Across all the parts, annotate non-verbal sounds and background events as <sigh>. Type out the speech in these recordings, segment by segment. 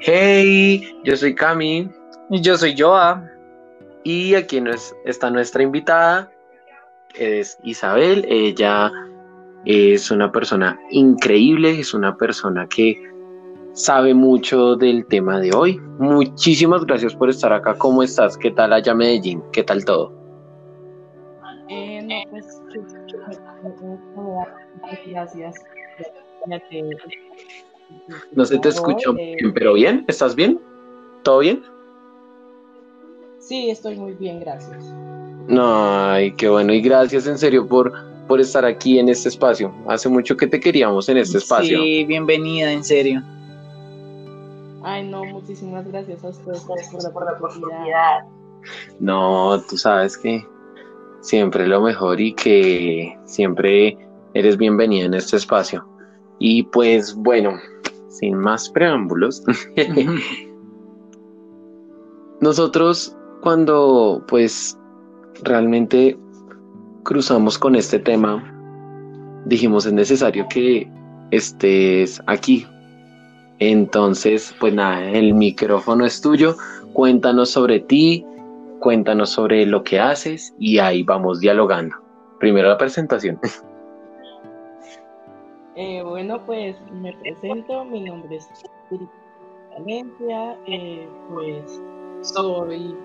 Hey, yo soy Cami. Y yo soy Joa. Y aquí nos, está nuestra invitada, es Isabel. Ella es una persona increíble, es una persona que sabe mucho del tema de hoy. Muchísimas gracias por estar acá. ¿Cómo estás? ¿Qué tal allá Medellín? ¿Qué tal todo? Eh, no, pues, gracias. No se te escuchó bien, pero bien, ¿estás bien? ¿Todo bien? Sí, estoy muy bien, gracias. Ay, qué bueno, y gracias en serio por, por estar aquí en este espacio. Hace mucho que te queríamos en este espacio. Sí, bienvenida, en serio. Ay, no, muchísimas gracias a ustedes por, la oportunidad. No, tú sabes que siempre lo mejor y que siempre eres bienvenida en este espacio. Y pues bueno, sin más preámbulos, nosotros cuando pues realmente cruzamos con este tema, dijimos es necesario que estés aquí entonces, pues nada, el micrófono es tuyo. Cuéntanos sobre ti, cuéntanos sobre lo que haces y ahí vamos dialogando. Primero la presentación. <laughs> Eh, bueno, pues me presento, mi nombre es Valencia, eh, pues soy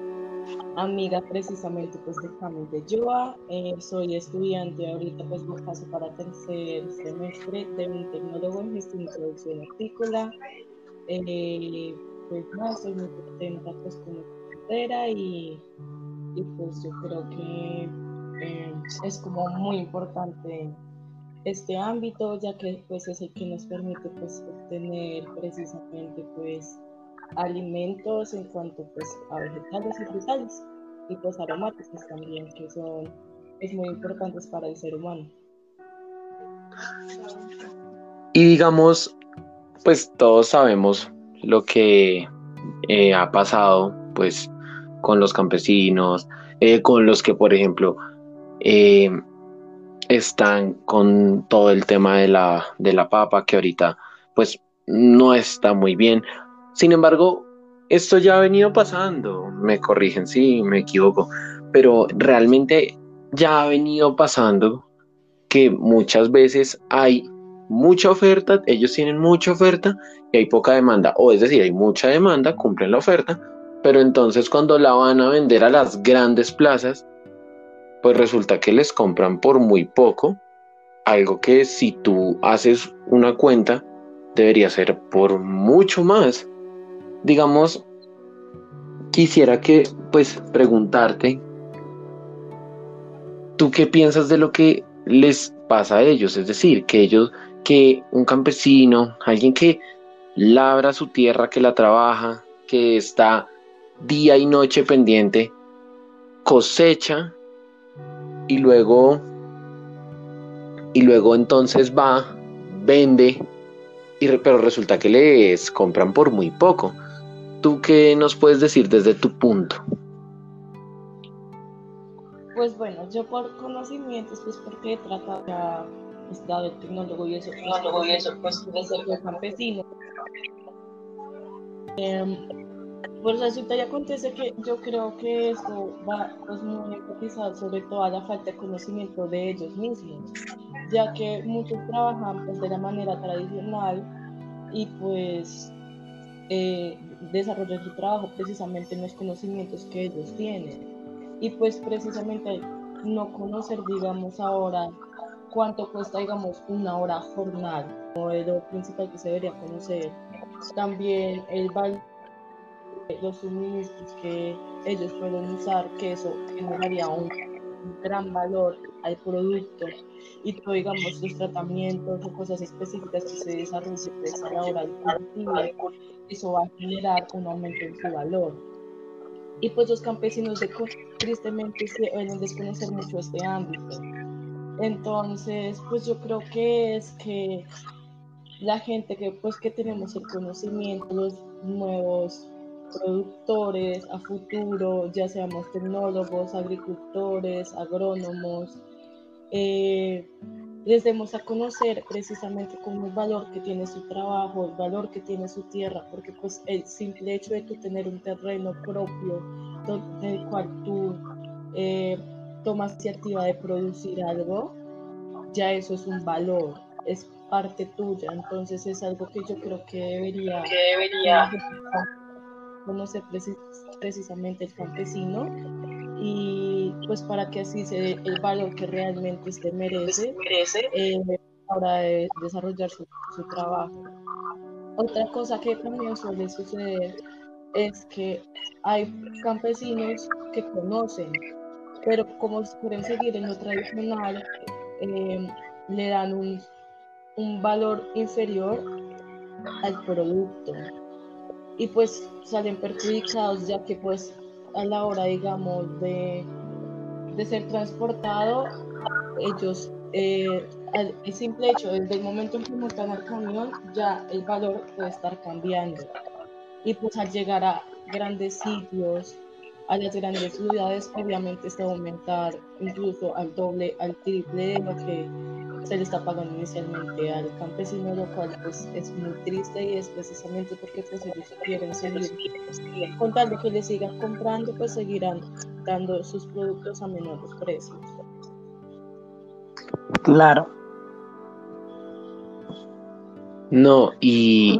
amiga precisamente pues de Camille de Joa. Eh, soy estudiante ahorita pues me paso para tercer semestre de un tecnólogo en gestión y producción. Eh, pues nada, estoy muy contenta pues con mi carrera y, pues yo creo que es como muy importante este ámbito ya que pues es el que nos permite pues obtener precisamente pues alimentos en cuanto pues, a vegetales y frutales y pues aromáticos también que son es muy importantes para el ser humano. Y digamos, pues todos sabemos lo que eh, ha pasado pues con los campesinos, eh, con los que por ejemplo eh, están con todo el tema de la, de la papa que ahorita pues no está muy bien. Sin embargo, esto ya ha venido pasando, me corrigen si me equivoco, pero realmente ya ha venido pasando que muchas veces hay mucha oferta, ellos tienen mucha oferta y hay poca demanda, o es decir, hay mucha demanda, cumplen la oferta, pero entonces cuando la van a vender a las grandes plazas, pues resulta que les compran por muy poco, algo que si tú haces una cuenta, debería ser por mucho más digamos, quisiera que, pues, preguntarte, ¿tú qué piensas de lo que les pasa a ellos? Es decir, que ellos, que un campesino, alguien que labra su tierra, que la trabaja, que está día y noche pendiente, cosecha y luego y luego entonces va, vende, y, pero resulta que les compran por muy poco. ¿Tú qué nos puedes decir desde tu punto? Pues bueno, yo por conocimientos, pues porque he tratado ya, pues, el tecnólogo y eso, tecnólogo y eso, pues de campesino. Eh, pues resulta y acontece que yo creo que esto va pues, muy enfatizado sobre todo a la falta de conocimiento de ellos mismos, ya que muchos trabajan pues, de la manera tradicional y pues eh, desarrollar su trabajo precisamente en los conocimientos que ellos tienen. Y pues precisamente no conocer, digamos, ahora cuánto cuesta, digamos, una hora jornal, como es lo principal que se debería conocer. También el valor los suministros que ellos pueden usar, que eso generaría un gran valor al producto y todo, digamos, los tratamientos o cosas específicas que se desarrollen a la hora del eso va a generar un aumento en su valor. Y pues los campesinos de tristemente se deben desconocer mucho este ámbito. Entonces, pues yo creo que es que la gente que pues que tenemos el conocimiento, los nuevos productores a futuro, ya seamos tecnólogos, agricultores, agrónomos, eh, les demos a conocer precisamente como el valor que tiene su trabajo, el valor que tiene su tierra, porque pues el simple hecho de tu tener un terreno propio del cual tú eh, tomas iniciativa de producir algo, ya eso es un valor, es parte tuya, entonces es algo que yo creo que debería, que debería conocer precisamente el campesino y pues para que así se dé el valor que realmente se merece, merece. Eh, para de desarrollar su, su trabajo. Otra cosa que también suele suceder es que hay campesinos que conocen, pero como quieren seguir en lo tradicional, eh, le dan un, un valor inferior al producto y pues salen perjudicados ya que pues a la hora digamos de, de ser transportado ellos eh, el simple hecho desde el momento en que montan al camión ya el valor puede estar cambiando. Y pues al llegar a grandes sitios a las grandes ciudades obviamente se va aumentar incluso al doble al triple de lo que se le está pagando inicialmente al campesino, lo cual pues es muy triste y es precisamente porque pues ellos quieren seguir, con tal de que le sigan comprando, pues seguirán dando sus productos a menores precios. Claro. No, y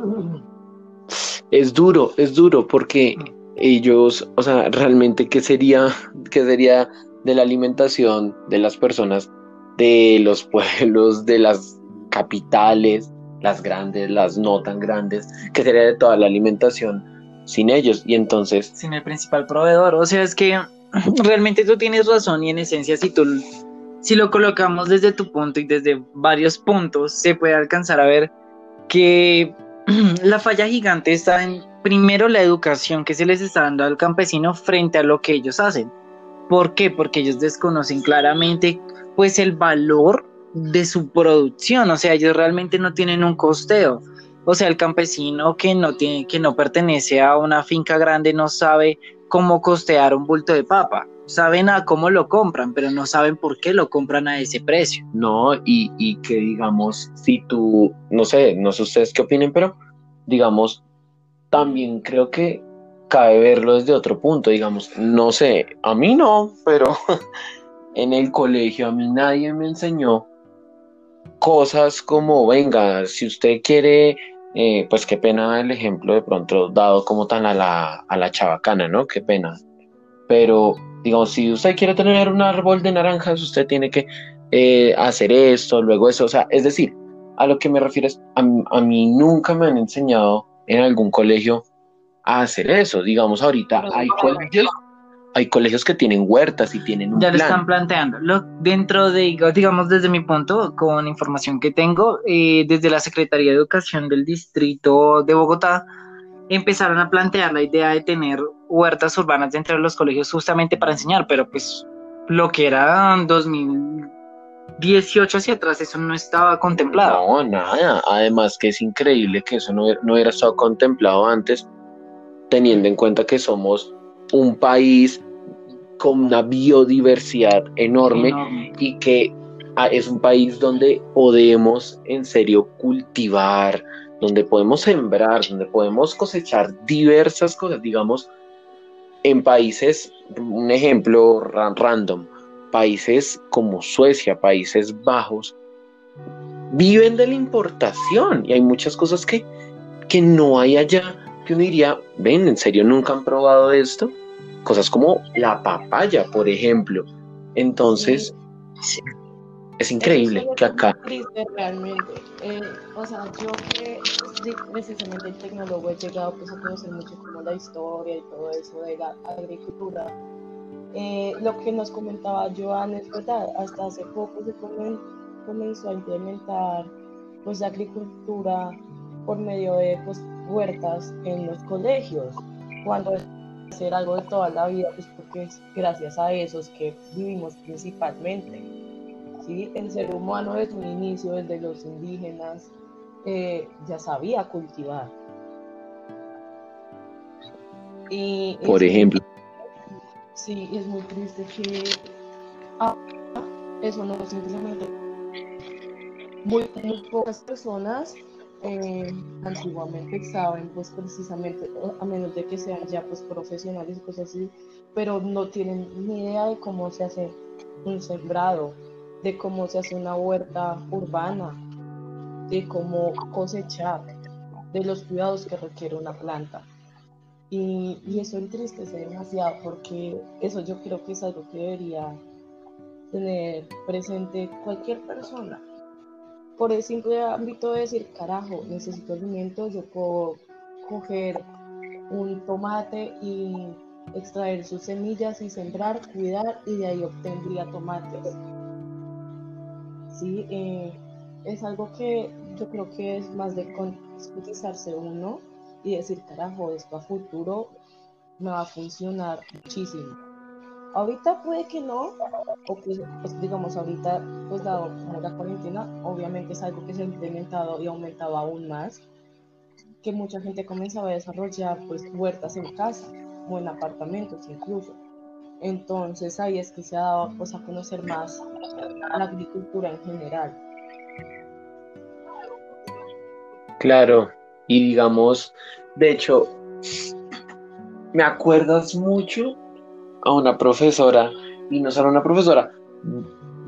es duro, es duro porque ellos, o sea, realmente qué sería, qué sería de la alimentación de las personas de los pueblos, de las capitales, las grandes, las no tan grandes, que sería de toda la alimentación sin ellos. Y entonces... Sin el principal proveedor. O sea, es que <clears throat> realmente tú tienes razón y en esencia si tú... Si lo colocamos desde tu punto y desde varios puntos, se puede alcanzar a ver que <clears throat> la falla gigante está en primero la educación que se les está dando al campesino frente a lo que ellos hacen. ¿Por qué? Porque ellos desconocen claramente pues el valor de su producción, o sea, ellos realmente no tienen un costeo. O sea, el campesino que no tiene que no pertenece a una finca grande no sabe cómo costear un bulto de papa. Saben a cómo lo compran, pero no saben por qué lo compran a ese precio. No, y, y que digamos, si tú, no sé, no sé ustedes qué opinen, pero digamos, también creo que cabe verlo desde otro punto, digamos, no sé, a mí no, pero <laughs> en el colegio a mí nadie me enseñó cosas como, venga, si usted quiere, eh, pues qué pena el ejemplo de pronto dado como tan a la, a la chabacana, ¿no? Qué pena. Pero, digamos, si usted quiere tener un árbol de naranjas, usted tiene que eh, hacer esto, luego eso, o sea, es decir, a lo que me refiero es, a, a mí nunca me han enseñado en algún colegio a hacer eso. Digamos, ahorita hay colegios hay colegios que tienen huertas y tienen un ya lo están planteando. Lo, dentro de digamos desde mi punto con información que tengo eh, desde la Secretaría de Educación del distrito de Bogotá empezaron a plantear la idea de tener huertas urbanas dentro de los colegios justamente para enseñar pero pues lo que era 2018 hacia atrás eso no estaba contemplado. No nada. Además que es increíble que eso no, no hubiera estado contemplado antes teniendo en cuenta que somos un país con una biodiversidad enorme, y que ah, es un país donde podemos en serio cultivar, donde podemos sembrar, donde podemos cosechar diversas cosas, digamos, en países, un ejemplo random, países como Suecia, Países Bajos, viven de la importación y hay muchas cosas que, que no hay allá, que uno diría, ven, ¿en serio nunca han probado esto? Cosas como la papaya, por ejemplo. Entonces, es increíble que acá... realmente. Eh, o sea, yo que precisamente el tecnólogo he llegado pues, a conocer mucho como la historia y todo eso de la agricultura. Eh, lo que nos comentaba Joan es verdad, hasta hace poco se comenzó a implementar pues la agricultura por medio de pues, huertas en los colegios, cuando hacer algo de toda la vida, pues porque es gracias a esos que vivimos principalmente. ¿sí? El ser humano desde un inicio, desde los indígenas, eh, ya sabía cultivar. Y Por ejemplo. sí, es muy triste que eso no simplemente muy, pocas personas eh, antiguamente saben pues precisamente, a menos de que sean ya pues profesionales y cosas así, pero no tienen ni idea de cómo se hace un sembrado, de cómo se hace una huerta urbana, de cómo cosechar, de los cuidados que requiere una planta. Y, y, eso entristece demasiado porque eso yo creo que es algo que debería tener presente cualquier persona. Por el simple ámbito de decir, carajo, necesito alimento, yo puedo coger un tomate y extraer sus semillas y sembrar, cuidar y de ahí obtendría tomates. Sí, eh, es algo que yo creo que es más de concientizarse uno y decir, carajo, esto a futuro me va a funcionar muchísimo. Ahorita puede que no, o que, pues, digamos, ahorita, pues dado la cuarentena, obviamente es algo que se ha implementado y aumentado aún más, que mucha gente comenzaba a desarrollar pues huertas en casa o en apartamentos incluso. Entonces ahí es que se ha dado pues, a conocer más la agricultura en general. Claro, y digamos, de hecho, me acuerdas mucho a una profesora, y no solo una profesora,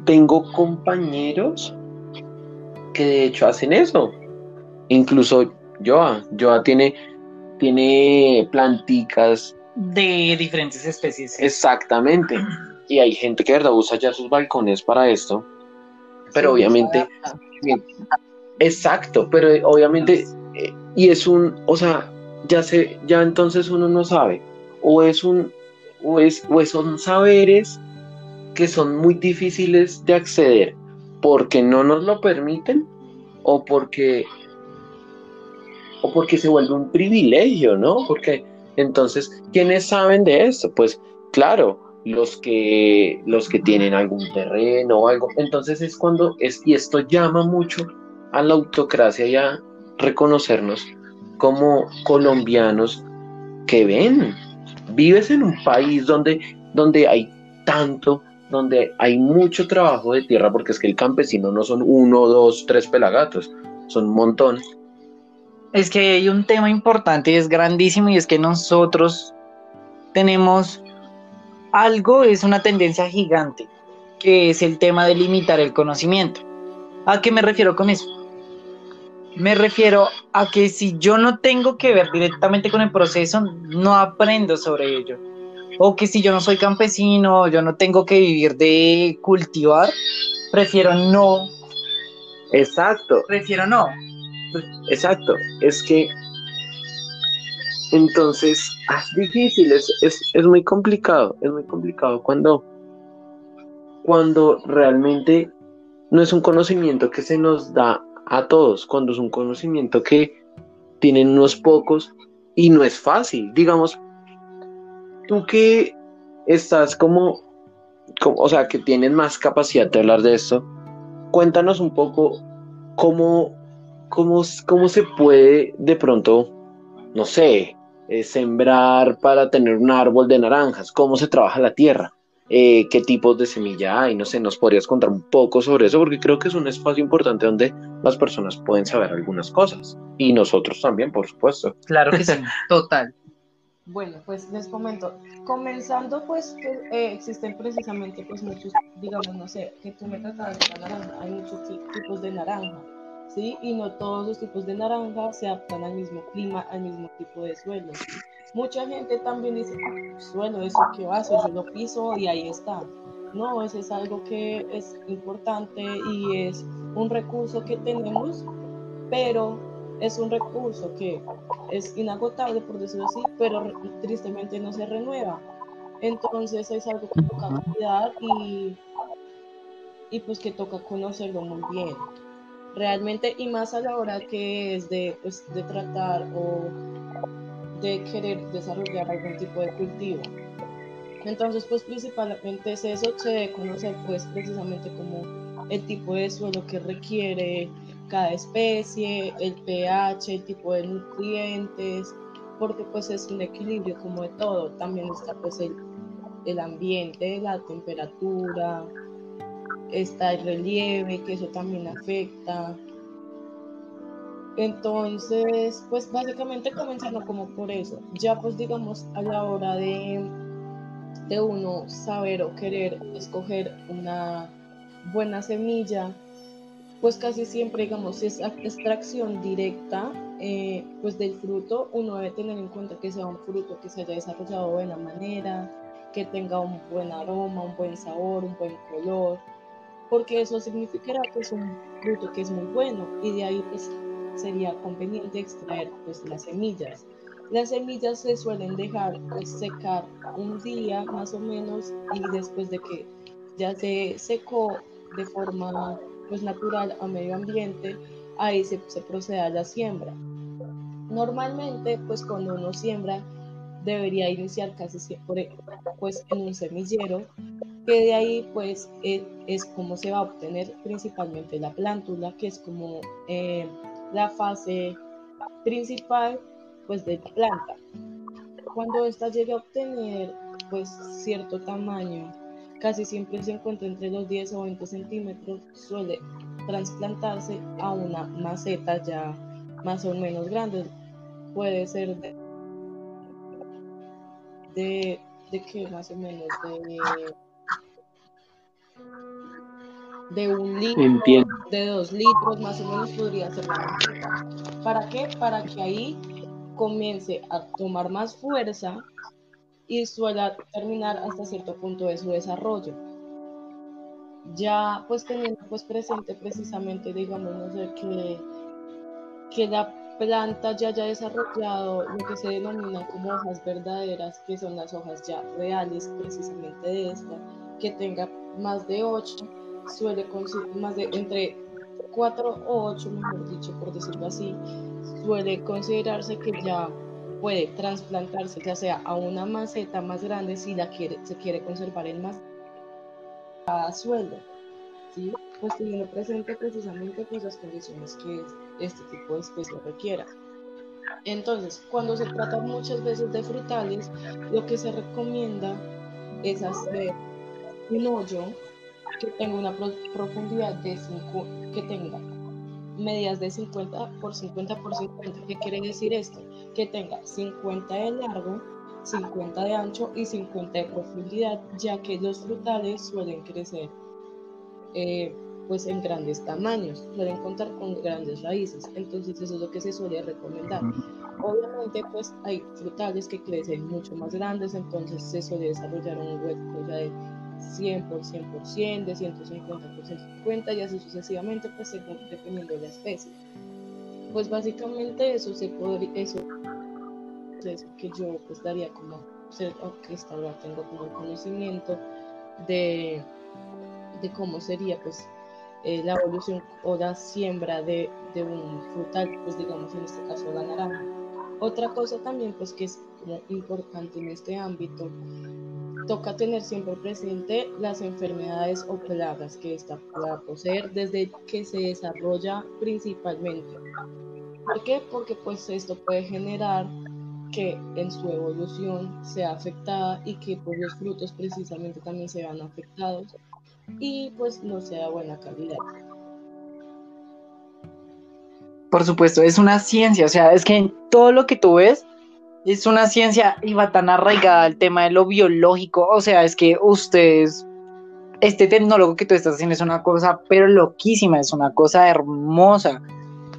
tengo compañeros que de hecho hacen eso. Incluso Joa, Joa tiene, tiene planticas. De diferentes especies. Exactamente. <clears throat> Y hay gente que verdad usa ya sus balcones para esto. Pero obviamente. Exacto, pero obviamente, eh, y es un, o sea, ya se, ya entonces uno no sabe, o es un, o es, son saberes que son muy difíciles de acceder porque no nos lo permiten o porque o porque se vuelve un privilegio, ¿no? Porque entonces, ¿quiénes saben de esto? Pues claro, los que los que tienen algún terreno o algo. Entonces es cuando es y esto llama mucho a la autocracia y a reconocernos como colombianos que ven. Vives en un país donde, donde hay tanto, donde hay mucho trabajo de tierra, porque es que el campesino no son uno, dos, tres pelagatos, son un montón. Es que hay un tema importante y es grandísimo y es que nosotros tenemos algo, es una tendencia gigante, que es el tema de limitar el conocimiento. ¿A qué me refiero con eso? Me refiero a que si yo no tengo que ver directamente con el proceso, no aprendo sobre ello. O que si yo no soy campesino, yo no tengo que vivir de cultivar, prefiero no. Exacto. Prefiero no. Exacto. Es que entonces es difícil, es, es muy complicado, es muy complicado cuando, cuando realmente no es un conocimiento que se nos da a todos, cuando es un conocimiento que tienen unos pocos y no es fácil. Digamos, tú que estás como, o sea, que tienes más capacidad de hablar de esto, cuéntanos un poco cómo, cómo, cómo se puede de pronto, no sé, eh, sembrar para tener un árbol de naranjas, cómo se trabaja la tierra. Eh, qué tipos de semilla hay, no sé, nos podrías contar un poco sobre eso, porque creo que es un espacio importante donde las personas pueden saber algunas cosas y nosotros también, por supuesto. Claro que sí, <laughs> total. Bueno, pues les comento, comenzando pues eh, existen precisamente pues muchos, digamos, no sé, que tú me tratabas de la naranja, hay muchos tipos de naranja, ¿sí? Y no todos los tipos de naranja se adaptan al mismo clima, al mismo tipo de suelo. Mucha gente también dice, ah, suelo, eso que va, yo lo piso y ahí está. No, eso es algo que es importante y es un recurso que tenemos, pero es un recurso que es inagotable, por decirlo así, pero tristemente no se renueva. Entonces es algo que toca cuidar y, y pues que toca conocerlo muy bien. Realmente, y más a la hora que es de, pues, de tratar o de querer desarrollar algún tipo de cultivo. Entonces, pues principalmente es eso, se conocer pues precisamente como el tipo de suelo que requiere cada especie, el pH, el tipo de nutrientes, porque pues es un equilibrio como de todo. También está pues el, el ambiente, la temperatura, está el relieve, que eso también afecta. Entonces, pues básicamente comenzando como por eso. Ya pues digamos a la hora de, de uno saber o querer escoger una buena semilla, pues casi siempre digamos si es extracción directa eh, pues del fruto, uno debe tener en cuenta que sea un fruto que se haya desarrollado de buena manera, que tenga un buen aroma, un buen sabor, un buen color, porque eso significará que un fruto que es muy bueno y de ahí pues sería conveniente extraer pues las semillas. Las semillas se suelen dejar pues, secar un día más o menos y después de que ya se secó de forma pues natural a medio ambiente, ahí se, se procede a la siembra. Normalmente, pues cuando uno siembra, debería iniciar casi siempre pues en un semillero, que de ahí pues es, es como se va a obtener principalmente la plántula, que es como eh, la fase principal pues de la planta. Cuando esta llegue a obtener pues cierto tamaño, casi siempre se encuentra entre los 10 o 20 centímetros, suele trasplantarse a una maceta ya más o menos grande. Puede ser de, de, de que más o menos de, de un litro, de dos litros, más o menos podría ser la maceta. ¿Para qué? Para que ahí comience a tomar más fuerza y suele terminar hasta cierto punto de su desarrollo ya pues teniendo pues presente precisamente, digamos, no sé, que, que la planta ya haya desarrollado lo que se denomina como hojas verdaderas, que son las hojas ya reales precisamente de esta, que tenga más de 8, suele más de entre 4 o 8, mejor dicho, por decirlo así, suele considerarse que ya puede trasplantarse ya sea a una maceta más grande si la quiere, se quiere conservar en más a sueldo, ¿sí? pues teniendo presente precisamente pues, las condiciones que este tipo de especie requiera. Entonces, cuando se trata muchas veces de frutales, lo que se recomienda es hacer un hoyo que tenga una profundidad de 5, que tenga medidas de 50 por 50 por 50. ¿Qué quiere decir esto? Que tenga 50 de largo, 50 de ancho y 50 de profundidad, ya que los frutales suelen crecer eh, pues en grandes tamaños, suelen contar con grandes raíces, entonces eso es lo que se suele recomendar. Obviamente pues hay frutales que crecen mucho más grandes, entonces se suele desarrollar un hueco ya de 100 por 100 por 100, de 150 por 150 y así sucesivamente pues dependiendo de la especie. Pues básicamente eso se podría, eso que yo pues daría como ser que esta tengo como conocimiento de, de cómo sería pues eh, la evolución o la siembra de, de, un frutal, pues digamos en este caso la naranja. Otra cosa también pues que es importante en este ámbito, toca tener siempre presente las enfermedades o plagas que esta pueda poseer desde que se desarrolla principalmente. ¿Por qué? Porque pues esto puede generar que en su evolución sea afectada y que pues los frutos precisamente también se vean afectados y pues no sea buena calidad. Por supuesto, es una ciencia, o sea, es que todo lo que tú ves es una ciencia va tan arraigada al tema de lo biológico, o sea, es que ustedes, este tecnólogo que tú estás haciendo es una cosa pero loquísima, es una cosa hermosa.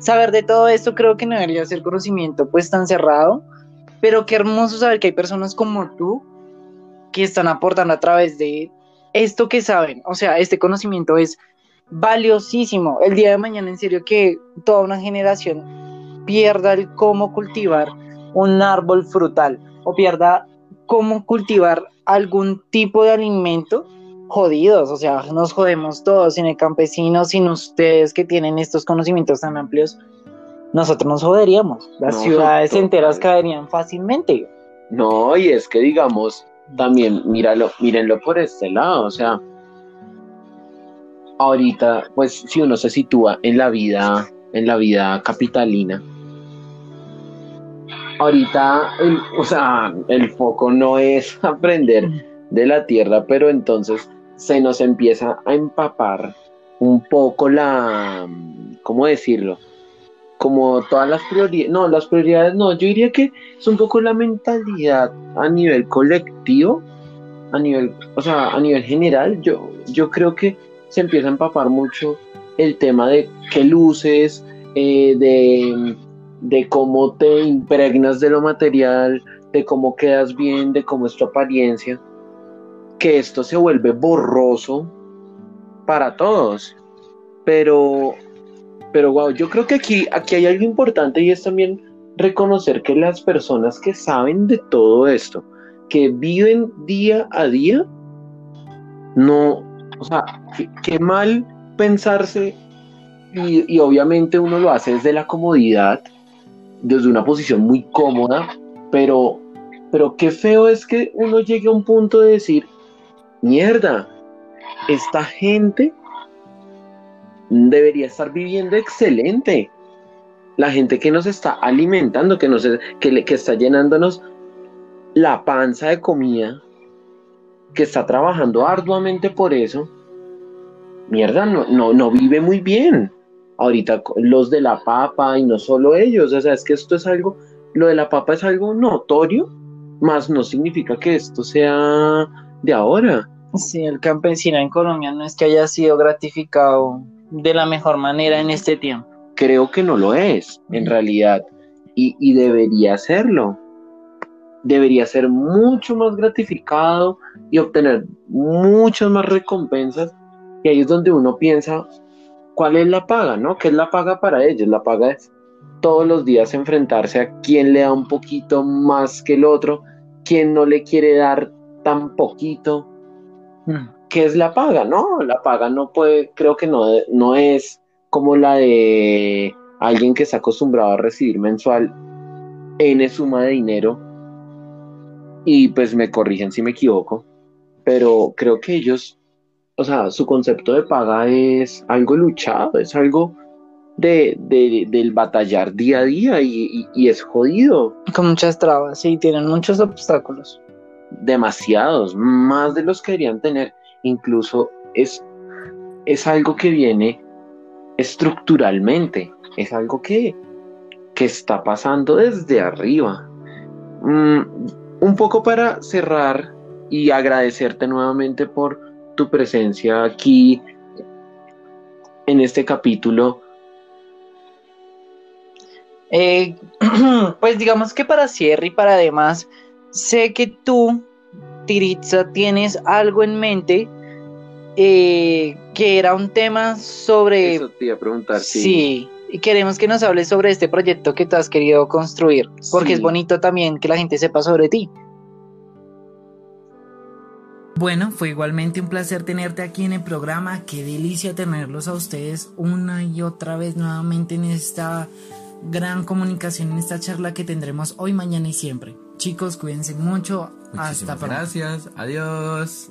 Saber de todo esto creo que no debería ser conocimiento pues tan cerrado, pero qué hermoso saber que hay personas como tú que están aportando a través de esto que saben. O sea, este conocimiento es valiosísimo. El día de mañana, en serio, que toda una generación pierda el cómo cultivar un árbol frutal o pierda cómo cultivar algún tipo de alimento, jodidos, o sea, nos jodemos todos, sin el campesino, sin ustedes que tienen estos conocimientos tan amplios, nosotros nos joderíamos. Las ciudades enteras caerían fácilmente. No, y es que digamos, también míralo, mírenlo por este lado, o sea, ahorita, pues si uno se sitúa en la vida, en la vida capitalina, ahorita, o sea, el foco no es <laughs> aprender de la tierra, pero entonces se nos empieza a empapar un poco la, ¿cómo decirlo? Como todas las prioridades, no, las prioridades no, yo diría que es un poco la mentalidad a nivel colectivo, a nivel, o sea, a nivel general, yo, yo creo que se empieza a empapar mucho el tema de qué luces, eh, de, de cómo te impregnas de lo material, de cómo quedas bien, de cómo es tu apariencia, que esto se vuelve borroso para todos. Pero, pero wow, yo creo que aquí, aquí hay algo importante y es también reconocer que las personas que saben de todo esto, que viven día a día, no, o sea, qué, mal pensarse y, y, obviamente uno lo hace desde la comodidad, desde una posición muy cómoda, pero, pero qué feo es que uno llegue a un punto de decir, mierda, esta gente debería estar viviendo excelente. La gente que nos está alimentando, que, nos, que, que está llenándonos la panza de comida, que está trabajando arduamente por eso, mierda, no, no, no vive muy bien. Ahorita los de la papa y no solo ellos, o sea, es que esto es algo, lo de la papa es algo notorio, más no significa que esto sea de ahora. Sí, el campesino en Colombia no es que haya sido gratificado de la mejor manera en este tiempo. Creo que no lo es, en realidad, y, y debería serlo. Debería ser mucho más gratificado y obtener muchas más recompensas. Y ahí es donde uno piensa, ¿cuál es la paga? ¿No? ¿Qué es la paga para ellos? La paga es todos los días enfrentarse a quién le da un poquito más que el otro, quién no le quiere dar tan poquito. Mm. ¿Qué es la paga? No, la paga no puede, creo que no, no es como la de alguien que está acostumbrado a recibir mensual N suma de dinero. Y pues me corrigen si me equivoco, pero creo que ellos, o sea, su concepto de paga es algo luchado, es algo de, del batallar día a día y, y, es jodido. Con muchas trabas, sí, tienen muchos obstáculos. Demasiados, más de los que deberían tener. Incluso es, es algo que viene estructuralmente, es algo que, que está pasando desde arriba. Mm, un poco para cerrar y agradecerte nuevamente por tu presencia aquí en este capítulo eh, <clears throat> pues digamos que para cierre y para además, sé que tú, Tiritza, tienes algo en mente eh, que era un tema sobre... Eso te iba a preguntar, sí. y queremos que nos hables sobre este proyecto que tú has querido construir, porque es bonito también que la gente sepa sobre ti. Bueno, fue igualmente un placer tenerte aquí en el programa. Qué delicia tenerlos a ustedes una y otra vez nuevamente en esta gran comunicación en esta charla que tendremos hoy, mañana y siempre. Chicos, cuídense mucho. Hasta pronto. Gracias. Adiós.